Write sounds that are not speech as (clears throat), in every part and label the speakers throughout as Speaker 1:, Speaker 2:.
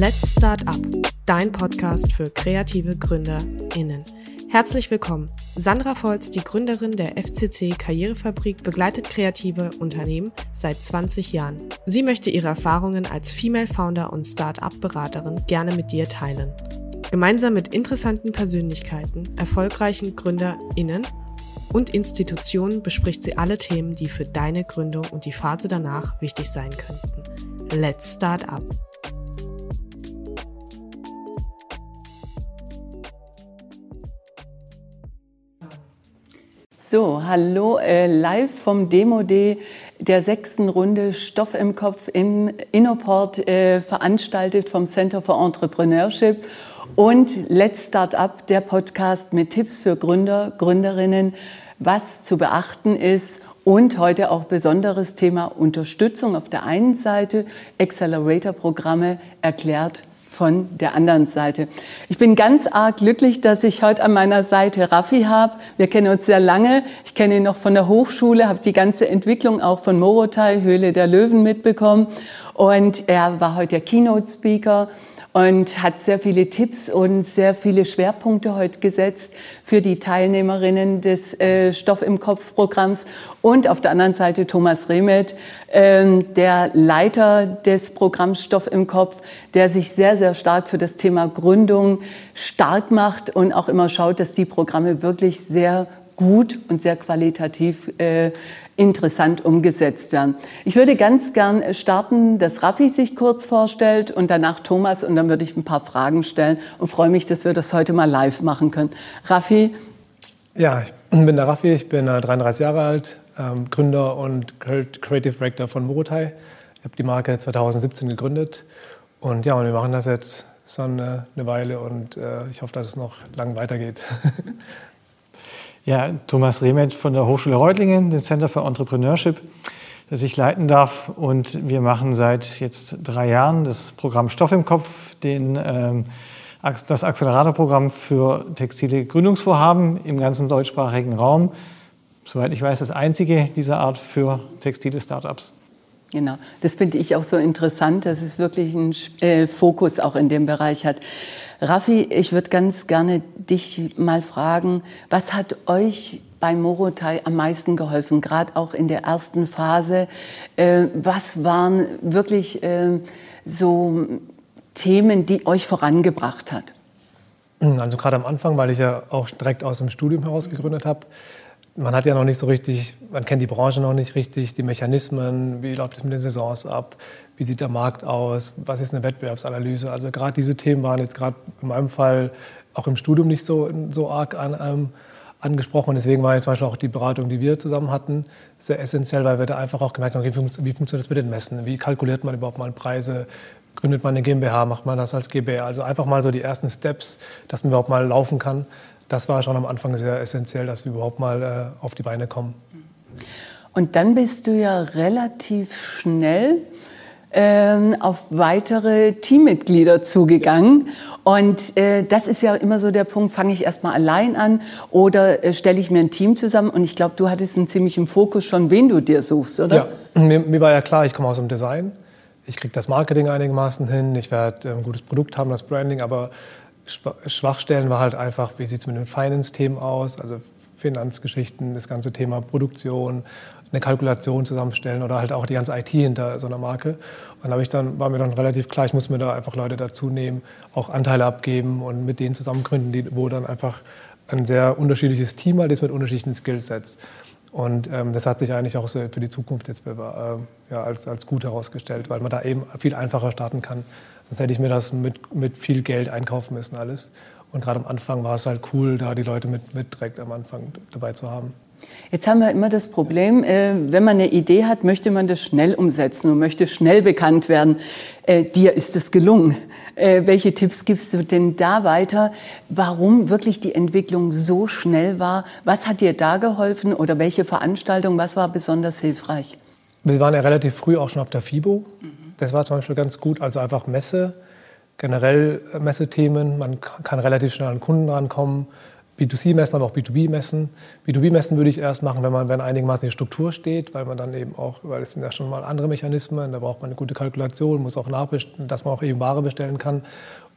Speaker 1: Let's Start Up, dein Podcast für kreative GründerInnen. Herzlich willkommen. Sandra Volz, die Gründerin der FCC Karrierefabrik, begleitet kreative Unternehmen seit 20 Jahren. Sie möchte ihre Erfahrungen als Female Founder und Start-up-Beraterin gerne mit dir teilen. Gemeinsam mit interessanten Persönlichkeiten, erfolgreichen GründerInnen und Institutionen bespricht sie alle Themen, die für deine Gründung und die Phase danach wichtig sein könnten. Let's Start Up.
Speaker 2: So, hallo, äh, live vom Demo-D der sechsten Runde Stoff im Kopf im Innoport, äh, veranstaltet vom Center for Entrepreneurship. Und Let's Start Up, der Podcast mit Tipps für Gründer, Gründerinnen, was zu beachten ist und heute auch besonderes Thema Unterstützung auf der einen Seite, Accelerator-Programme erklärt von der anderen Seite. Ich bin ganz arg glücklich, dass ich heute an meiner Seite Raffi habe. Wir kennen uns sehr lange. Ich kenne ihn noch von der Hochschule, habe die ganze Entwicklung auch von Morotai, Höhle der Löwen mitbekommen. Und er war heute der Keynote-Speaker und hat sehr viele Tipps und sehr viele Schwerpunkte heute gesetzt für die Teilnehmerinnen des äh, Stoff im Kopf Programms. Und auf der anderen Seite Thomas Remet, äh, der Leiter des Programms Stoff im Kopf, der sich sehr, sehr stark für das Thema Gründung stark macht und auch immer schaut, dass die Programme wirklich sehr gut und sehr qualitativ äh, interessant umgesetzt werden. Ich würde ganz gern starten, dass Raffi sich kurz vorstellt und danach Thomas und dann würde ich ein paar Fragen stellen und freue mich, dass wir das heute mal live machen können. Raffi?
Speaker 3: Ja, ich (clears throat) bin der Raffi, ich bin 33 äh, Jahre alt, ähm, Gründer und Creative Director von Morotai. Ich habe die Marke 2017 gegründet und ja, und wir machen das jetzt schon eine, eine Weile und äh, ich hoffe, dass es noch lang weitergeht. (laughs)
Speaker 4: Ja, Thomas Rehmet von der Hochschule Reutlingen, dem Center for Entrepreneurship, das ich leiten darf. Und wir machen seit jetzt drei Jahren das Programm Stoff im Kopf, den, ähm, das Acceleratorprogramm für textile Gründungsvorhaben im ganzen deutschsprachigen Raum. Soweit ich weiß, das einzige dieser Art für textile Startups.
Speaker 2: Genau, das finde ich auch so interessant, dass es wirklich einen äh, Fokus auch in dem Bereich hat. Raffi, ich würde ganz gerne dich mal fragen, was hat euch bei Morotai am meisten geholfen, gerade auch in der ersten Phase? Äh, was waren wirklich äh, so Themen, die euch vorangebracht hat?
Speaker 3: Also gerade am Anfang, weil ich ja auch direkt aus dem Studium heraus gegründet habe, man hat ja noch nicht so richtig, man kennt die Branche noch nicht richtig, die Mechanismen, wie läuft es mit den Saisons ab, wie sieht der Markt aus, was ist eine Wettbewerbsanalyse. Also gerade diese Themen waren jetzt gerade in meinem Fall auch im Studium nicht so, so arg an, ähm, angesprochen. Und deswegen war jetzt zum Beispiel auch die Beratung, die wir zusammen hatten, sehr essentiell, weil wir da einfach auch gemerkt haben, wie, wie funktioniert das mit den Messen, wie kalkuliert man überhaupt mal Preise, gründet man eine GmbH, macht man das als GbR. Also einfach mal so die ersten Steps, dass man überhaupt mal laufen kann das war schon am Anfang sehr essentiell, dass wir überhaupt mal äh, auf die Beine kommen.
Speaker 2: Und dann bist du ja relativ schnell ähm, auf weitere Teammitglieder zugegangen. Und äh, das ist ja immer so der Punkt, fange ich erstmal allein an oder äh, stelle ich mir ein Team zusammen? Und ich glaube, du hattest einen ziemlichen Fokus schon, wen du dir suchst, oder?
Speaker 3: Ja, mir, mir war ja klar, ich komme aus dem Design. Ich kriege das Marketing einigermaßen hin. Ich werde ein gutes Produkt haben, das Branding, aber Schwachstellen war halt einfach, wie sieht es mit den Finance-Themen aus, also Finanzgeschichten, das ganze Thema Produktion, eine Kalkulation zusammenstellen oder halt auch die ganze IT hinter so einer Marke. Und dann, ich dann war mir dann relativ klar, ich muss mir da einfach Leute dazu nehmen, auch Anteile abgeben und mit denen zusammen gründen, die, wo dann einfach ein sehr unterschiedliches Team halt ist mit unterschiedlichen Skillsets. Und ähm, das hat sich eigentlich auch für die Zukunft jetzt äh, ja, als, als gut herausgestellt, weil man da eben viel einfacher starten kann Sonst hätte ich mir das mit, mit viel Geld einkaufen müssen alles. Und gerade am Anfang war es halt cool, da die Leute mit, mit direkt am Anfang dabei zu haben.
Speaker 2: Jetzt haben wir immer das Problem, äh, wenn man eine Idee hat, möchte man das schnell umsetzen und möchte schnell bekannt werden. Äh, dir ist es gelungen. Äh, welche Tipps gibst du denn da weiter? Warum wirklich die Entwicklung so schnell war? Was hat dir da geholfen oder welche Veranstaltung, was war besonders hilfreich?
Speaker 3: Wir waren ja relativ früh auch schon auf der FIBO. Mhm. Das war zum Beispiel ganz gut. Also einfach Messe, generell Messethemen. Man kann relativ schnell an Kunden rankommen. B2C messen, aber auch B2B messen. B2B messen würde ich erst machen, wenn man wenn einigermaßen die Struktur steht, weil man dann eben auch, weil es sind ja schon mal andere Mechanismen, da braucht man eine gute Kalkulation, muss auch nachbestellen, dass man auch eben Ware bestellen kann.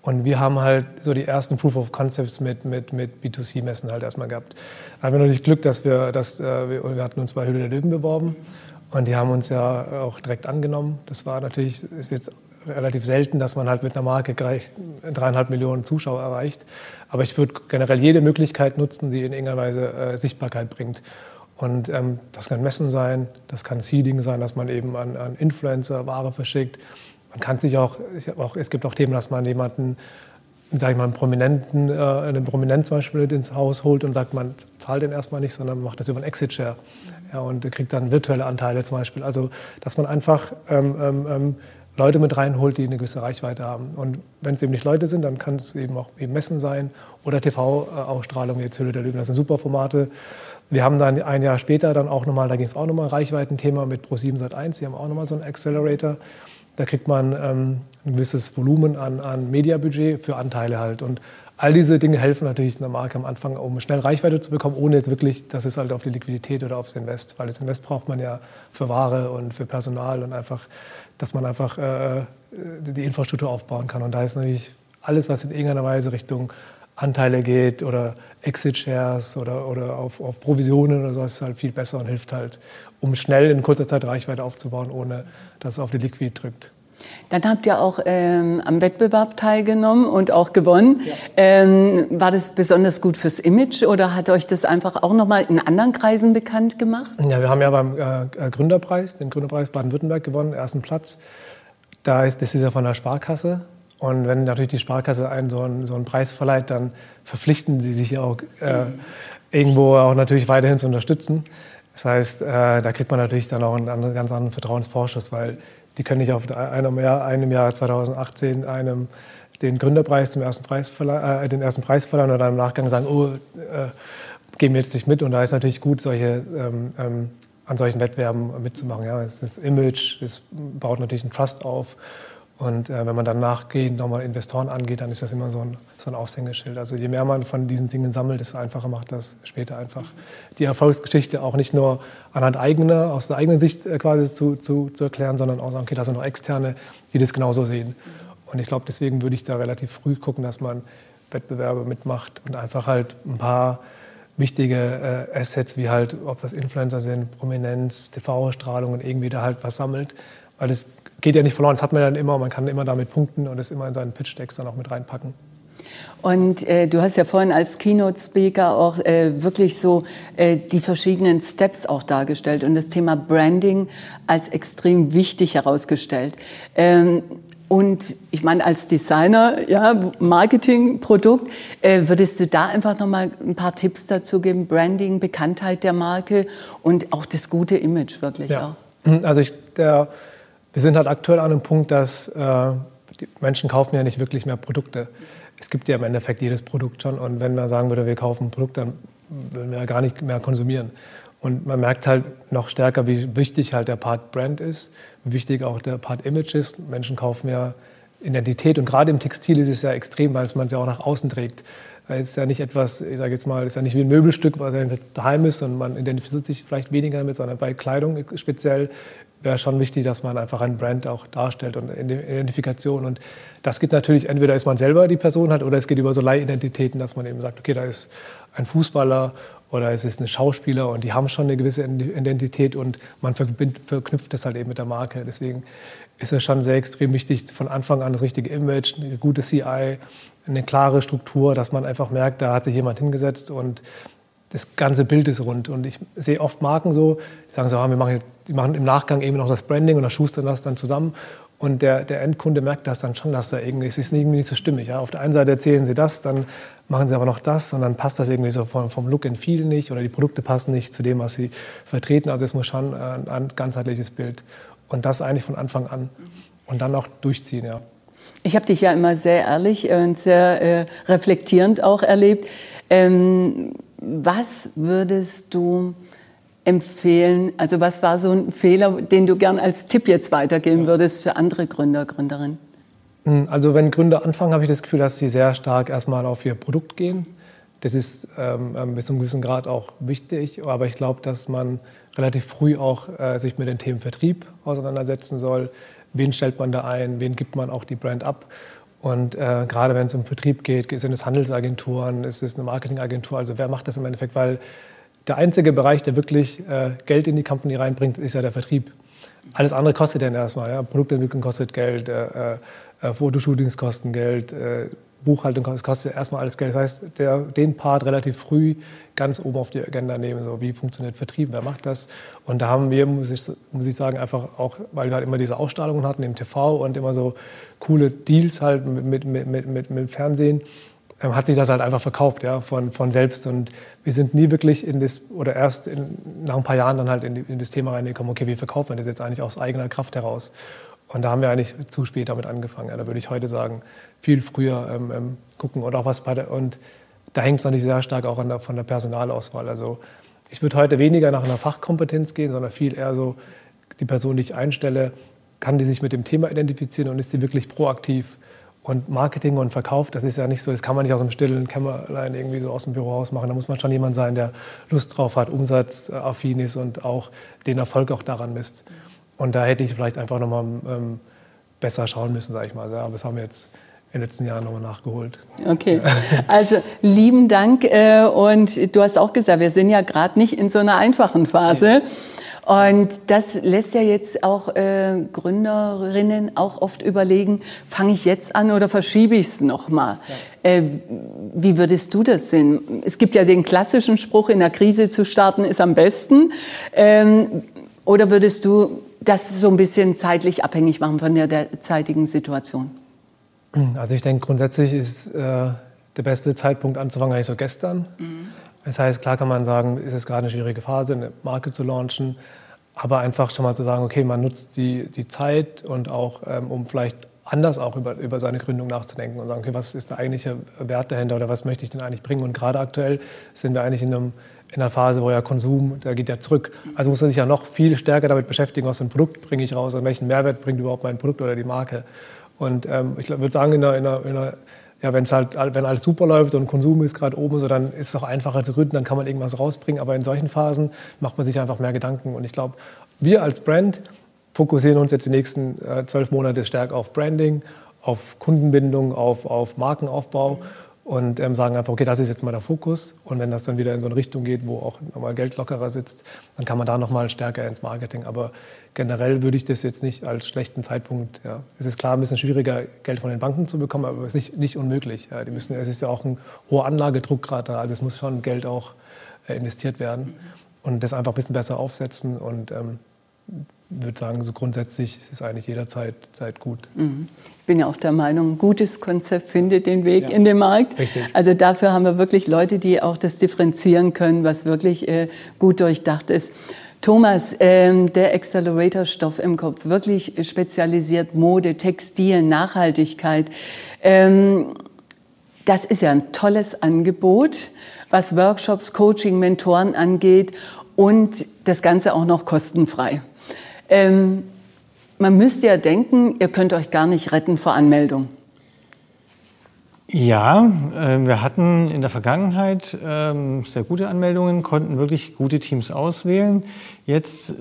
Speaker 3: Und wir haben halt so die ersten Proof of Concepts mit, mit, mit B2C-Messen halt erstmal gehabt. Da haben wir natürlich Glück, dass wir, dass, äh, wir, wir hatten uns bei Höhle der Löwen beworben und die haben uns ja auch direkt angenommen. Das war natürlich, ist jetzt relativ selten, dass man halt mit einer Marke dreieinhalb Millionen Zuschauer erreicht. Aber ich würde generell jede Möglichkeit nutzen, die in irgendeiner Weise äh, Sichtbarkeit bringt. Und ähm, das kann Messen sein, das kann Seeding sein, dass man eben an, an Influencer Ware verschickt. Man kann sich auch, auch, es gibt auch Themen, dass man jemanden, sage ich mal, einen Prominenten, äh, einen Prominent zum Beispiel ins Haus holt und sagt, man zahlt den erstmal nicht, sondern macht das über einen Exit-Share. Ja, und kriegt dann virtuelle Anteile zum Beispiel. Also, dass man einfach ähm, ähm, ähm Leute mit reinholt, die eine gewisse Reichweite haben. Und wenn es eben nicht Leute sind, dann kann es eben auch eben Messen sein oder TV-Ausstrahlung, jetzt Hülle der Löwen. Das sind super Formate. Wir haben dann ein Jahr später dann auch nochmal, da ging es auch nochmal Reichweitenthema mit Pro7 Sat1, die haben auch nochmal so einen Accelerator. Da kriegt man ähm, ein gewisses Volumen an, an Mediabudget für Anteile halt. Und all diese Dinge helfen natürlich einer Marke am Anfang, um schnell Reichweite zu bekommen, ohne jetzt wirklich, dass es halt auf die Liquidität oder aufs Invest, weil das Invest braucht man ja für Ware und für Personal und einfach dass man einfach äh, die Infrastruktur aufbauen kann. Und da ist natürlich alles, was in irgendeiner Weise Richtung Anteile geht oder Exit-Shares oder, oder auf, auf Provisionen oder so, ist halt viel besser und hilft halt, um schnell in kurzer Zeit Reichweite aufzubauen, ohne dass es auf die Liquid drückt.
Speaker 2: Dann habt ihr auch ähm, am Wettbewerb teilgenommen und auch gewonnen. Ja. Ähm, war das besonders gut fürs Image oder hat euch das einfach auch noch mal in anderen Kreisen bekannt gemacht?
Speaker 3: Ja, wir haben ja beim äh, Gründerpreis, den Gründerpreis Baden-Württemberg gewonnen, ersten Platz. Da ist, das ist ja von der Sparkasse. Und wenn natürlich die Sparkasse einen so einen, so einen Preis verleiht, dann verpflichten sie sich auch äh, irgendwo auch natürlich weiterhin zu unterstützen. Das heißt, äh, da kriegt man natürlich dann auch einen, ganz anderen Vertrauensvorschuss, weil die können nicht auf einem Jahr, einem Jahr 2018 einem den Gründerpreis zum ersten Preis äh, den ersten Preis verleihen dann im Nachgang sagen, oh, äh, gehen wir jetzt nicht mit. Und da ist natürlich gut, solche, ähm, ähm, an solchen Wettbewerben mitzumachen. Ja, das Image, es baut natürlich einen Trust auf. Und äh, wenn man dann nachgehend nochmal Investoren angeht, dann ist das immer so ein, so ein Aushängeschild. Also je mehr man von diesen Dingen sammelt, desto einfacher macht das später einfach die Erfolgsgeschichte auch nicht nur anhand eigener, aus der eigenen Sicht äh, quasi zu, zu, zu erklären, sondern auch sagen, okay, da sind noch Externe, die das genauso sehen. Und ich glaube, deswegen würde ich da relativ früh gucken, dass man Wettbewerbe mitmacht und einfach halt ein paar wichtige äh, Assets, wie halt, ob das Influencer sind, Prominenz, TV-Strahlung und irgendwie da halt was sammelt. Weil das geht ja nicht verloren. Das hat man dann immer, man kann immer damit punkten und es immer in seinen Pitch-Decks dann auch mit reinpacken.
Speaker 2: Und äh, du hast ja vorhin als Keynote-Speaker auch äh, wirklich so äh, die verschiedenen Steps auch dargestellt und das Thema Branding als extrem wichtig herausgestellt. Ähm, und ich meine, als Designer, ja, Marketing, Produkt, äh, würdest du da einfach noch mal ein paar Tipps dazu geben? Branding, Bekanntheit der Marke und auch das gute Image wirklich
Speaker 3: ja. auch. Also ich, der, wir sind halt aktuell an einem Punkt, dass äh, die Menschen kaufen ja nicht wirklich mehr Produkte. Es gibt ja im Endeffekt jedes Produkt schon. Und wenn man sagen würde, wir kaufen ein Produkt, dann würden wir ja gar nicht mehr konsumieren. Und man merkt halt noch stärker, wie wichtig halt der Part Brand ist, wie wichtig auch der Part Image ist. Menschen kaufen ja Identität und gerade im Textil ist es ja extrem, weil man es ja auch nach außen trägt. Es ist ja nicht etwas, ich sage jetzt mal, ist ja nicht wie ein Möbelstück, was daheim ist und man identifiziert sich vielleicht weniger damit, sondern bei Kleidung speziell wäre schon wichtig, dass man einfach ein Brand auch darstellt und Identifikation. Und das geht natürlich, entweder ist man selber die Person halt oder es geht über so Leihidentitäten, dass man eben sagt, okay, da ist ein Fußballer oder es ist ein Schauspieler und die haben schon eine gewisse Identität und man verknüpft das halt eben mit der Marke. Deswegen ist es schon sehr extrem wichtig, von Anfang an das richtige Image, eine gute CI, eine klare Struktur, dass man einfach merkt, da hat sich jemand hingesetzt und das ganze Bild ist rund. Und ich sehe oft Marken so, die sagen so, ah, wir machen, die machen im Nachgang eben noch das Branding und da schustern das dann zusammen. Und der, der Endkunde merkt das dann schon, dass da irgendwie, es ist irgendwie nicht so stimmig. Ja? Auf der einen Seite erzählen sie das, dann machen sie aber noch das und dann passt das irgendwie so vom, vom Look and Feel nicht oder die Produkte passen nicht zu dem, was sie vertreten. Also es muss schon ein, ein ganzheitliches Bild. Und das eigentlich von Anfang an. Und dann auch durchziehen, ja.
Speaker 2: Ich habe dich ja immer sehr ehrlich und sehr äh, reflektierend auch erlebt. Ähm, was würdest du empfehlen? Also was war so ein Fehler, den du gern als Tipp jetzt weitergeben würdest für andere Gründer, Gründerinnen?
Speaker 3: Hm, also wenn Gründer anfangen, habe ich das Gefühl, dass sie sehr stark erstmal auf ihr Produkt gehen. Das ist ähm, bis zu einem gewissen Grad auch wichtig, aber ich glaube, dass man relativ früh auch äh, sich mit den Themen Vertrieb auseinandersetzen soll. Wen stellt man da ein? Wen gibt man auch die Brand ab? Und äh, gerade wenn es um Vertrieb geht, sind es Handelsagenturen, ist es eine Marketingagentur? Also wer macht das im Endeffekt? Weil der einzige Bereich, der wirklich äh, Geld in die Company reinbringt, ist ja der Vertrieb. Alles andere kostet dann erstmal. Ja? Produktentwicklung kostet Geld, äh, äh, Fotoshootings kosten Geld, äh, Buchhaltung das kostet erstmal alles Geld. Das heißt, der, den Part relativ früh ganz oben auf die Agenda nehmen. So, wie funktioniert Vertrieb, wer macht das? Und da haben wir, muss ich, muss ich sagen, einfach auch, weil wir halt immer diese Ausstrahlungen hatten im TV und immer so coole Deals halt mit, mit, mit, mit, mit Fernsehen, hat sich das halt einfach verkauft, ja, von, von selbst. Und wir sind nie wirklich in das, oder erst in, nach ein paar Jahren dann halt in, in das Thema reingekommen, okay, wie verkaufen wir das jetzt eigentlich aus eigener Kraft heraus? Und da haben wir eigentlich zu spät damit angefangen. Ja, da würde ich heute sagen, viel früher ähm, ähm, gucken und auch was bei der, und da hängt es natürlich sehr stark auch der, von der Personalauswahl. Also ich würde heute weniger nach einer Fachkompetenz gehen, sondern viel eher so, die Person, die ich einstelle, kann die sich mit dem Thema identifizieren und ist sie wirklich proaktiv. Und Marketing und Verkauf, das ist ja nicht so, das kann man nicht aus dem stillen Kämmerlein irgendwie so aus dem Büro aus machen. Da muss man schon jemand sein, der Lust drauf hat, umsatzaffin ist und auch den Erfolg auch daran misst. Und da hätte ich vielleicht einfach nochmal ähm, besser schauen müssen, sage ich mal. Aber das haben wir jetzt in den letzten Jahren nochmal nachgeholt.
Speaker 2: Okay, (laughs) also lieben Dank. Äh, und du hast auch gesagt, wir sind ja gerade nicht in so einer einfachen Phase. Und das lässt ja jetzt auch äh, Gründerinnen auch oft überlegen, fange ich jetzt an oder verschiebe ich es nochmal? Ja. Äh, wie würdest du das sehen? Es gibt ja den klassischen Spruch, in der Krise zu starten ist am besten. Ähm, oder würdest du das so ein bisschen zeitlich abhängig machen von der derzeitigen Situation?
Speaker 3: Also ich denke, grundsätzlich ist äh, der beste Zeitpunkt anzufangen eigentlich so gestern. Mhm. Das heißt, klar kann man sagen, ist es gerade eine schwierige Phase, eine Marke zu launchen, aber einfach schon mal zu sagen, okay, man nutzt die, die Zeit und auch, ähm, um vielleicht anders auch über, über seine Gründung nachzudenken und sagen, okay, was ist der eigentliche Wert dahinter oder was möchte ich denn eigentlich bringen? Und gerade aktuell sind wir eigentlich in, einem, in einer Phase, wo ja Konsum, der geht ja zurück. Also muss man sich ja noch viel stärker damit beschäftigen, was für ein Produkt bringe ich raus und welchen Mehrwert bringt überhaupt mein Produkt oder die Marke. Und ähm, ich würde sagen, in einer, in einer, ja, wenn's halt, wenn alles super läuft und Konsum ist gerade oben, so, dann ist es auch einfacher zu gründen, dann kann man irgendwas rausbringen. Aber in solchen Phasen macht man sich einfach mehr Gedanken. Und ich glaube, wir als Brand fokussieren uns jetzt die nächsten äh, zwölf Monate stärker auf Branding, auf Kundenbindung, auf, auf Markenaufbau und ähm, sagen einfach, okay, das ist jetzt mal der Fokus. Und wenn das dann wieder in so eine Richtung geht, wo auch nochmal Geld lockerer sitzt, dann kann man da nochmal stärker ins Marketing. Aber generell würde ich das jetzt nicht als schlechten Zeitpunkt. Ja. Es ist klar, ein bisschen schwieriger, Geld von den Banken zu bekommen, aber es ist nicht, nicht unmöglich. Ja. Die müssen, es ist ja auch ein hoher Anlagedruck gerade da, also es muss schon Geld auch äh, investiert werden. Und das einfach ein bisschen besser aufsetzen und ähm, würde sagen, so grundsätzlich ist es eigentlich jederzeit Zeit gut.
Speaker 2: Mhm. Ich bin ja auch der Meinung, ein gutes Konzept findet den Weg ja. in den Markt. Richtig. Also dafür haben wir wirklich Leute, die auch das differenzieren können, was wirklich äh, gut durchdacht ist. Thomas, ähm, der Accelerator-Stoff im Kopf, wirklich spezialisiert Mode, Textil, Nachhaltigkeit. Ähm, das ist ja ein tolles Angebot, was Workshops, Coaching, Mentoren angeht und das Ganze auch noch kostenfrei. Ähm, man müsste ja denken, ihr könnt euch gar nicht retten vor Anmeldung.
Speaker 4: Ja, äh, wir hatten in der Vergangenheit äh, sehr gute Anmeldungen, konnten wirklich gute Teams auswählen. Jetzt,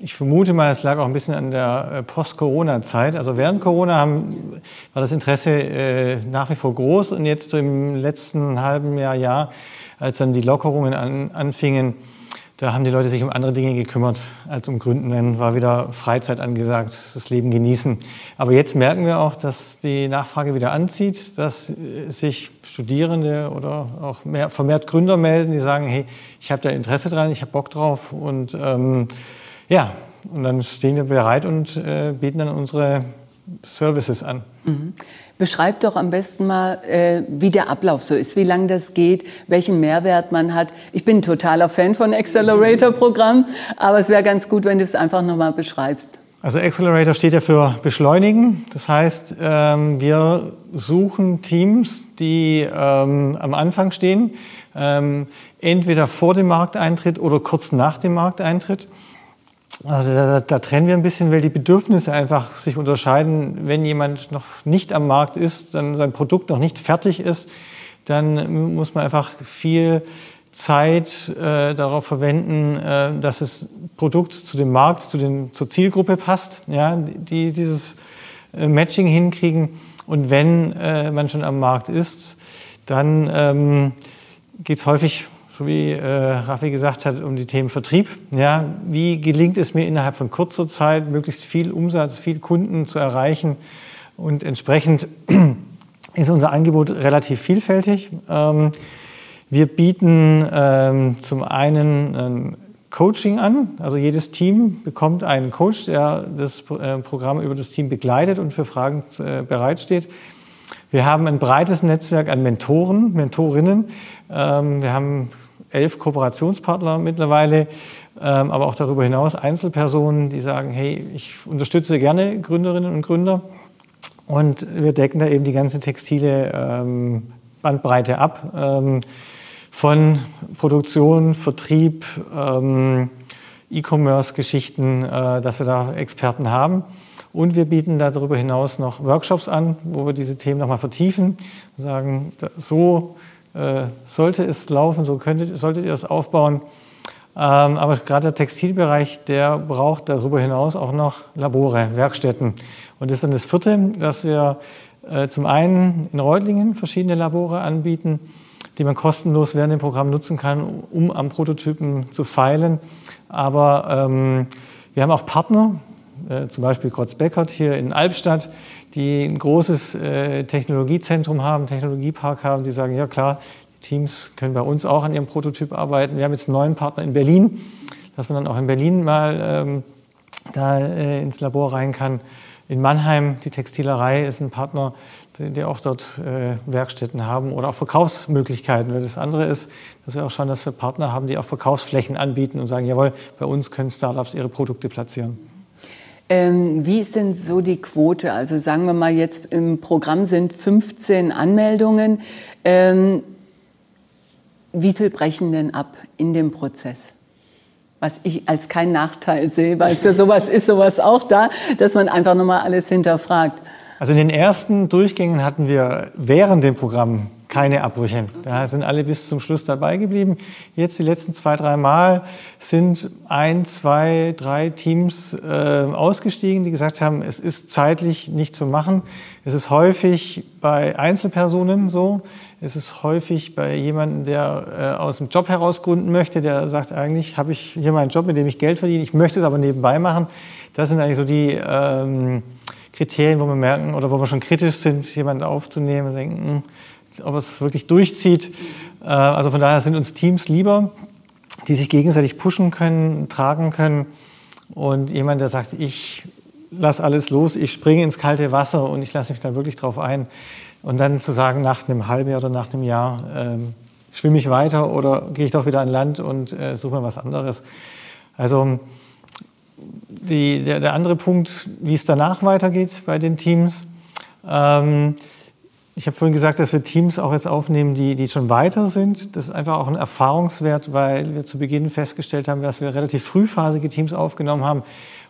Speaker 4: ich vermute mal, es lag auch ein bisschen an der äh, Post-Corona-Zeit. Also während Corona haben, war das Interesse äh, nach wie vor groß und jetzt so im letzten halben Jahr, Jahr, als dann die Lockerungen an, anfingen, da haben die Leute sich um andere Dinge gekümmert als um Gründen. Dann war wieder Freizeit angesagt, das Leben genießen. Aber jetzt merken wir auch, dass die Nachfrage wieder anzieht, dass sich Studierende oder auch mehr, vermehrt Gründer melden, die sagen, hey, ich habe da Interesse dran, ich habe Bock drauf. Und ähm, ja, und dann stehen wir bereit und äh, bieten dann unsere Services an.
Speaker 2: Mhm. Beschreib doch am besten mal, äh, wie der Ablauf so ist, wie lange das geht, welchen Mehrwert man hat. Ich bin ein totaler Fan von Accelerator-Programm, aber es wäre ganz gut, wenn du es einfach nochmal beschreibst.
Speaker 4: Also Accelerator steht ja für Beschleunigen. Das heißt, ähm, wir suchen Teams, die ähm, am Anfang stehen, ähm, entweder vor dem Markteintritt oder kurz nach dem Markteintritt. Also da, da, trennen wir ein bisschen, weil die Bedürfnisse einfach sich unterscheiden. Wenn jemand noch nicht am Markt ist, dann sein Produkt noch nicht fertig ist, dann muss man einfach viel Zeit äh, darauf verwenden, äh, dass das Produkt zu dem Markt, zu den, zur Zielgruppe passt, ja, die dieses äh, Matching hinkriegen. Und wenn äh, man schon am Markt ist, dann ähm, geht es häufig, wie äh, Raffi gesagt hat, um die Themen Vertrieb. Ja, wie gelingt es mir innerhalb von kurzer Zeit, möglichst viel Umsatz, viel Kunden zu erreichen? Und entsprechend (clears throat) ist unser Angebot relativ vielfältig. Ähm, wir bieten ähm, zum einen ein Coaching an. Also jedes Team bekommt einen Coach, der das äh, Programm über das Team begleitet und für Fragen äh, bereitsteht. Wir haben ein breites Netzwerk an Mentoren, Mentorinnen. Ähm, wir haben elf Kooperationspartner mittlerweile, ähm, aber auch darüber hinaus Einzelpersonen, die sagen, hey, ich unterstütze gerne Gründerinnen und Gründer. Und wir decken da eben die ganze textile ähm, Bandbreite ab. Ähm, von Produktion, Vertrieb, E-Commerce-Geschichten, äh, dass wir da Experten haben. Und wir bieten darüber hinaus noch Workshops an, wo wir diese Themen nochmal vertiefen und sagen, so äh, sollte es laufen, so könntet, solltet ihr das aufbauen. Ähm, aber gerade der Textilbereich, der braucht darüber hinaus auch noch Labore, Werkstätten. Und das ist dann das vierte, dass wir äh, zum einen in Reutlingen verschiedene Labore anbieten, die man kostenlos während dem Programm nutzen kann, um am Prototypen zu feilen. Aber ähm, wir haben auch Partner, zum Beispiel Grotz-Beckert hier in Albstadt, die ein großes äh, Technologiezentrum haben, Technologiepark haben, die sagen, ja klar, die Teams können bei uns auch an ihrem Prototyp arbeiten. Wir haben jetzt einen neuen Partner in Berlin, dass man dann auch in Berlin mal ähm, da äh, ins Labor rein kann. In Mannheim, die Textilerei ist ein Partner, die auch dort äh, Werkstätten haben oder auch Verkaufsmöglichkeiten. Weil das andere ist, dass wir auch schauen, dass wir Partner haben, die auch Verkaufsflächen anbieten und sagen, jawohl, bei uns können Startups ihre Produkte platzieren.
Speaker 2: Ähm, wie ist denn so die Quote? Also sagen wir mal jetzt im Programm sind 15 Anmeldungen. Ähm, wie viel brechen denn ab in dem Prozess? was ich als keinen Nachteil sehe, weil für sowas ist sowas auch da, dass man einfach nochmal alles hinterfragt.
Speaker 4: Also in den ersten Durchgängen hatten wir während dem Programm keine Abbrüche. Da sind alle bis zum Schluss dabei geblieben. Jetzt die letzten zwei, drei Mal sind ein, zwei, drei Teams äh, ausgestiegen, die gesagt haben, es ist zeitlich nicht zu machen. Es ist häufig bei Einzelpersonen so. Es ist häufig bei jemandem, der äh, aus dem Job heraus gründen möchte, der sagt, eigentlich habe ich hier meinen Job, mit dem ich Geld verdiene, ich möchte es aber nebenbei machen. Das sind eigentlich so die... Ähm, Kriterien, wo wir merken oder wo wir schon kritisch sind, jemanden aufzunehmen und denken, hm, ob es wirklich durchzieht. Äh, also von daher sind uns Teams lieber, die sich gegenseitig pushen können, tragen können. Und jemand, der sagt, ich lasse alles los, ich springe ins kalte Wasser und ich lasse mich da wirklich drauf ein. Und dann zu sagen, nach einem halben Jahr oder nach einem Jahr ähm, schwimme ich weiter oder gehe ich doch wieder an Land und äh, suche mir was anderes. Also die, der, der, andere Punkt, wie es danach weitergeht bei den Teams. Ähm, ich habe vorhin gesagt, dass wir Teams auch jetzt aufnehmen, die, die schon weiter sind. Das ist einfach auch ein Erfahrungswert, weil wir zu Beginn festgestellt haben, dass wir relativ frühphasige Teams aufgenommen haben,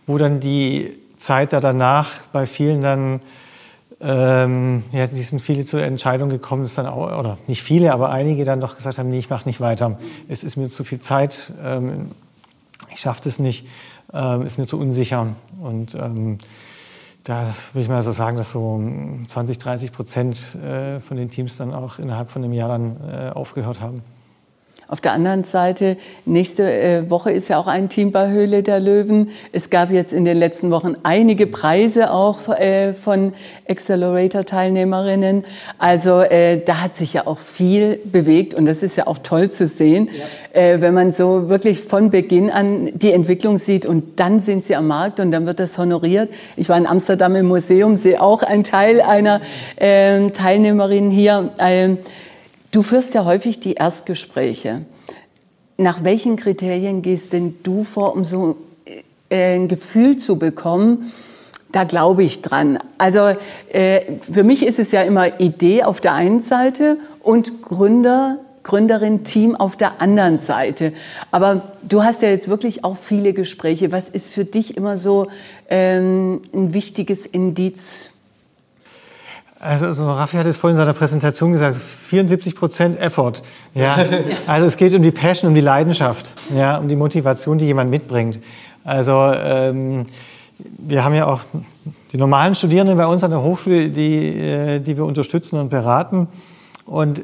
Speaker 4: wo dann die Zeit da danach bei vielen dann, ähm, ja, die sind viele zur Entscheidung gekommen, ist dann auch, oder nicht viele, aber einige dann doch gesagt haben, nee, ich mache nicht weiter. Es ist mir zu viel Zeit, ähm, ich schaffe das nicht ähm, ist mir zu unsicher. Und ähm, da würde ich mal so sagen, dass so 20, 30 Prozent äh, von den Teams dann auch innerhalb von einem Jahr dann äh, aufgehört haben.
Speaker 2: Auf der anderen Seite, nächste äh, Woche ist ja auch ein Team bei Höhle der Löwen. Es gab jetzt in den letzten Wochen einige Preise auch äh, von Accelerator-Teilnehmerinnen. Also äh, da hat sich ja auch viel bewegt und das ist ja auch toll zu sehen, ja. wenn man so wirklich von Beginn an die Entwicklung sieht und dann sind sie am Markt und dann wird das honoriert. Ich war in Amsterdam im Museum, sehe auch einen Teil einer ähm, Teilnehmerin hier. Du führst ja häufig die Erstgespräche. Nach welchen Kriterien gehst denn du vor, um so äh, ein Gefühl zu bekommen, da glaube ich dran. Also äh, für mich ist es ja immer Idee auf der einen Seite und Gründer, Gründerin, Team auf der anderen Seite. Aber du hast ja jetzt wirklich auch viele Gespräche. Was ist für dich immer so ähm, ein wichtiges Indiz?
Speaker 4: Also, also Raffi hat es vorhin in seiner Präsentation gesagt, 74 Prozent Effort. Ja? (laughs) Also es geht um die Passion, um die Leidenschaft, ja? um die Motivation, die jemand mitbringt. Also ähm, wir haben ja auch die normalen Studierenden bei uns an der Hochschule, die, äh, die wir unterstützen und beraten. Und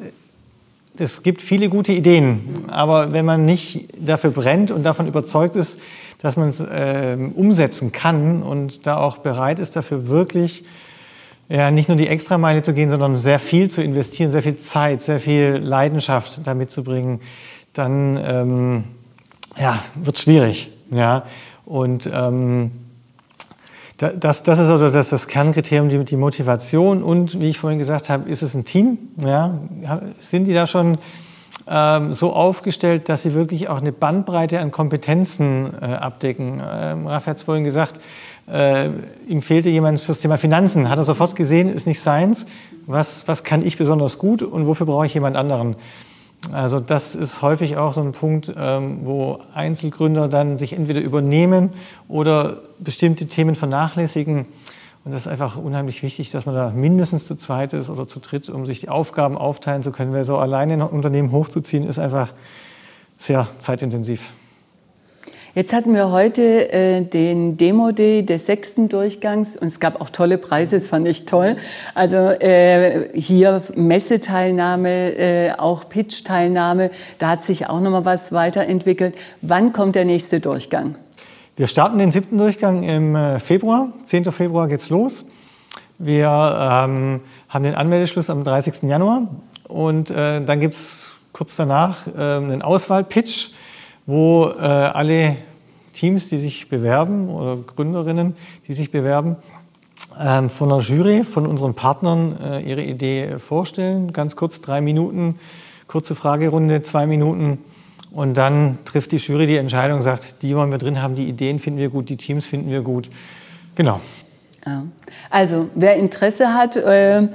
Speaker 4: es gibt viele gute Ideen, aber wenn man nicht dafür brennt und davon überzeugt ist, dass man es äh, umsetzen kann und da auch bereit ist, dafür wirklich ja, nicht nur die Extrameile zu gehen, sondern sehr viel zu investieren, sehr viel Zeit, sehr viel Leidenschaft damit zu bringen, dann ähm, ja, wird es schwierig. Ja? Und ähm, das, das ist also das, das Kernkriterium, die, die, Motivation. Und wie ich vorhin gesagt habe, ist es ein Team? Ja? Sind die da schon ähm, so aufgestellt, dass sie wirklich auch eine Bandbreite an Kompetenzen äh, abdecken? Ähm, Raf hat es vorhin gesagt, äh, ihm fehlte jemand fürs Thema Finanzen. Hat er sofort gesehen, ist nicht seins. Was, was kann ich besonders gut und wofür brauche ich jemand anderen? Also das ist häufig auch so ein Punkt, ähm, wo Einzelgründer dann sich entweder übernehmen oder bestimmte Themen vernachlässigen. Und das ist einfach unheimlich wichtig, dass man da mindestens zu zweit ist oder zu dritt, um sich die Aufgaben aufteilen zu können. Weil so alleine ein Unternehmen hochzuziehen, ist einfach sehr zeitintensiv.
Speaker 2: Jetzt hatten wir heute äh, den Demo-Day des sechsten Durchgangs und es gab auch tolle Preise, das fand ich toll. Also äh, hier Messeteilnahme, äh, auch Pitch-Teilnahme, da hat sich auch nochmal was weiterentwickelt. Wann kommt der nächste Durchgang?
Speaker 4: Wir starten den siebten Durchgang im äh, Februar, 10. Februar geht's los. Wir ähm, haben den Anmeldeschluss am 30. Januar und äh, dann gibt's kurz danach äh, einen Auswahl-Pitch wo äh, alle Teams, die sich bewerben oder Gründerinnen, die sich bewerben, ähm, von der Jury, von unseren Partnern äh, ihre Idee vorstellen. Ganz kurz, drei Minuten, kurze Fragerunde, zwei Minuten. Und dann trifft die Jury die Entscheidung, sagt, die wollen wir drin haben, die Ideen finden wir gut, die Teams finden wir gut. Genau.
Speaker 2: Also, wer Interesse hat, äh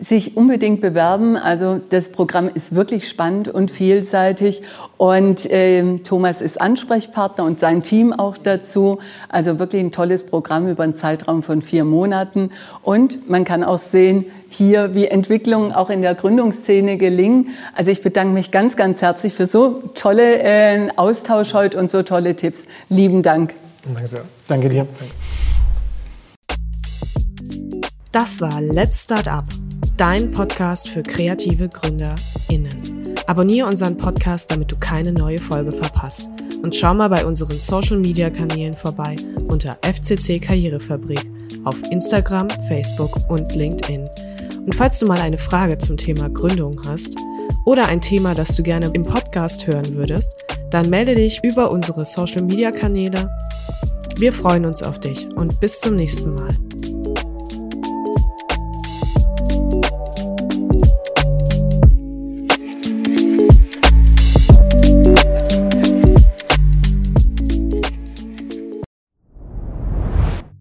Speaker 2: sich unbedingt bewerben. Also das Programm ist wirklich spannend und vielseitig und äh, Thomas ist Ansprechpartner und sein Team auch dazu. Also wirklich ein tolles Programm über einen Zeitraum von vier Monaten und man kann auch sehen hier, wie Entwicklungen auch in der Gründungsszene gelingen. Also ich bedanke mich ganz, ganz herzlich für so tolle äh, Austausch heute und so tolle Tipps. Lieben Dank.
Speaker 4: Danke sehr. Danke dir.
Speaker 1: Das war Let's Start Up dein Podcast für kreative GründerInnen. Abonniere unseren Podcast, damit du keine neue Folge verpasst. Und schau mal bei unseren Social Media Kanälen vorbei unter FCC Karrierefabrik auf Instagram, Facebook und LinkedIn. Und falls du mal eine Frage zum Thema Gründung hast oder ein Thema, das du gerne im Podcast hören würdest, dann melde dich über unsere Social Media Kanäle. Wir freuen uns auf dich und bis zum nächsten Mal.